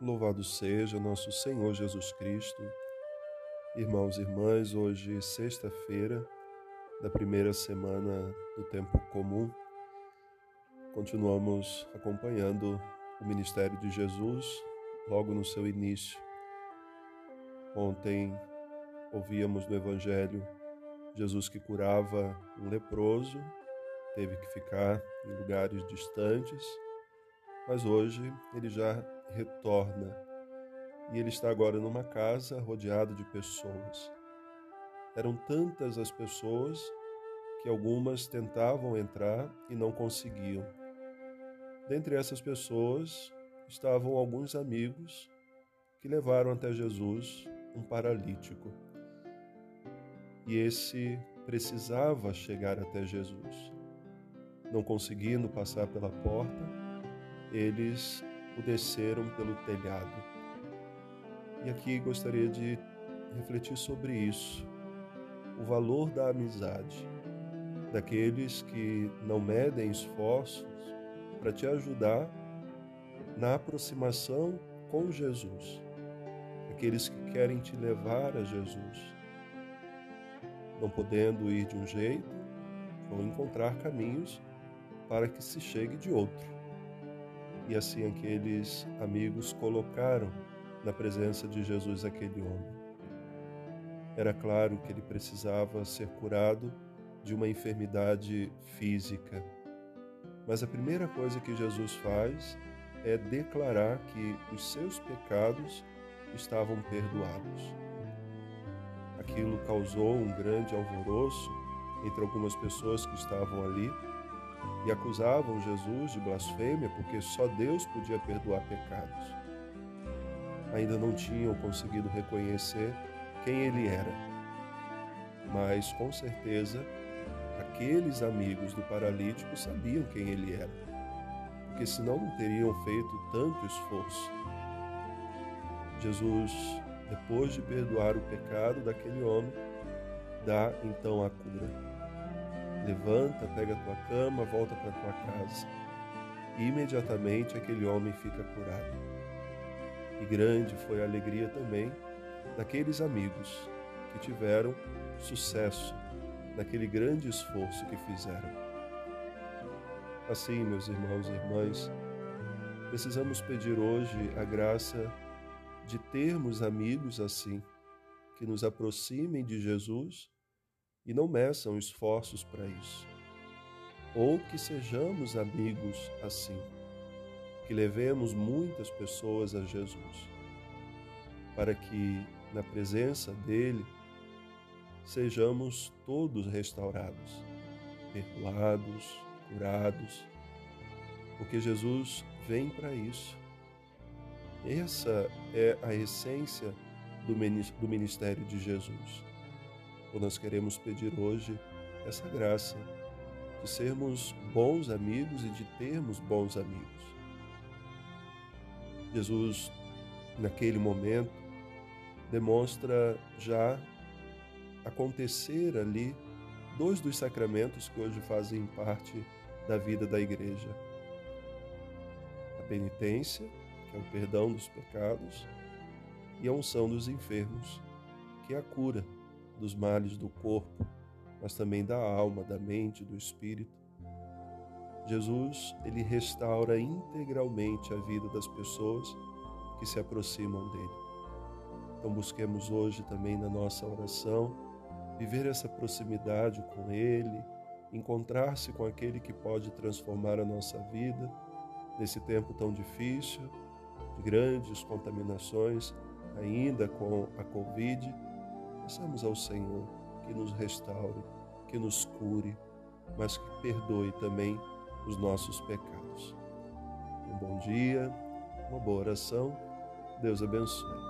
Louvado seja nosso Senhor Jesus Cristo. Irmãos e irmãs, hoje, sexta-feira da primeira semana do tempo comum, continuamos acompanhando o ministério de Jesus logo no seu início. Ontem ouvíamos no Evangelho Jesus que curava um leproso, teve que ficar em lugares distantes, mas hoje ele já retorna e ele está agora numa casa rodeado de pessoas. Eram tantas as pessoas que algumas tentavam entrar e não conseguiam. Dentre essas pessoas estavam alguns amigos que levaram até Jesus um paralítico. E esse precisava chegar até Jesus. Não conseguindo passar pela porta, eles o desceram pelo telhado. E aqui gostaria de refletir sobre isso, o valor da amizade, daqueles que não medem esforços para te ajudar na aproximação com Jesus, aqueles que querem te levar a Jesus. Não podendo ir de um jeito, vão encontrar caminhos para que se chegue de outro. E assim aqueles amigos colocaram na presença de Jesus aquele homem. Era claro que ele precisava ser curado de uma enfermidade física. Mas a primeira coisa que Jesus faz é declarar que os seus pecados estavam perdoados. Aquilo causou um grande alvoroço entre algumas pessoas que estavam ali e acusavam Jesus de blasfêmia porque só Deus podia perdoar pecados. Ainda não tinham conseguido reconhecer quem ele era. Mas com certeza aqueles amigos do paralítico sabiam quem ele era, porque senão não teriam feito tanto esforço. Jesus, depois de perdoar o pecado daquele homem, dá então a cura. Levanta, pega a tua cama, volta para tua casa. E imediatamente aquele homem fica curado. E grande foi a alegria também daqueles amigos que tiveram sucesso naquele grande esforço que fizeram. Assim, meus irmãos e irmãs, precisamos pedir hoje a graça de termos amigos assim, que nos aproximem de Jesus e não meçam esforços para isso. Ou que sejamos amigos assim, que levemos muitas pessoas a Jesus, para que na presença dele sejamos todos restaurados, perdoados, curados, porque Jesus vem para isso. Essa é a essência do ministério de Jesus ou nós queremos pedir hoje essa graça de sermos bons amigos e de termos bons amigos. Jesus, naquele momento, demonstra já acontecer ali dois dos sacramentos que hoje fazem parte da vida da igreja: a penitência, que é o perdão dos pecados, e a unção dos enfermos, que é a cura dos males do corpo, mas também da alma, da mente, do espírito. Jesus, ele restaura integralmente a vida das pessoas que se aproximam dele. Então busquemos hoje também na nossa oração viver essa proximidade com ele, encontrar-se com aquele que pode transformar a nossa vida nesse tempo tão difícil, de grandes contaminações, ainda com a Covid Peçamos ao Senhor que nos restaure, que nos cure, mas que perdoe também os nossos pecados. Um bom dia, uma boa oração. Deus abençoe.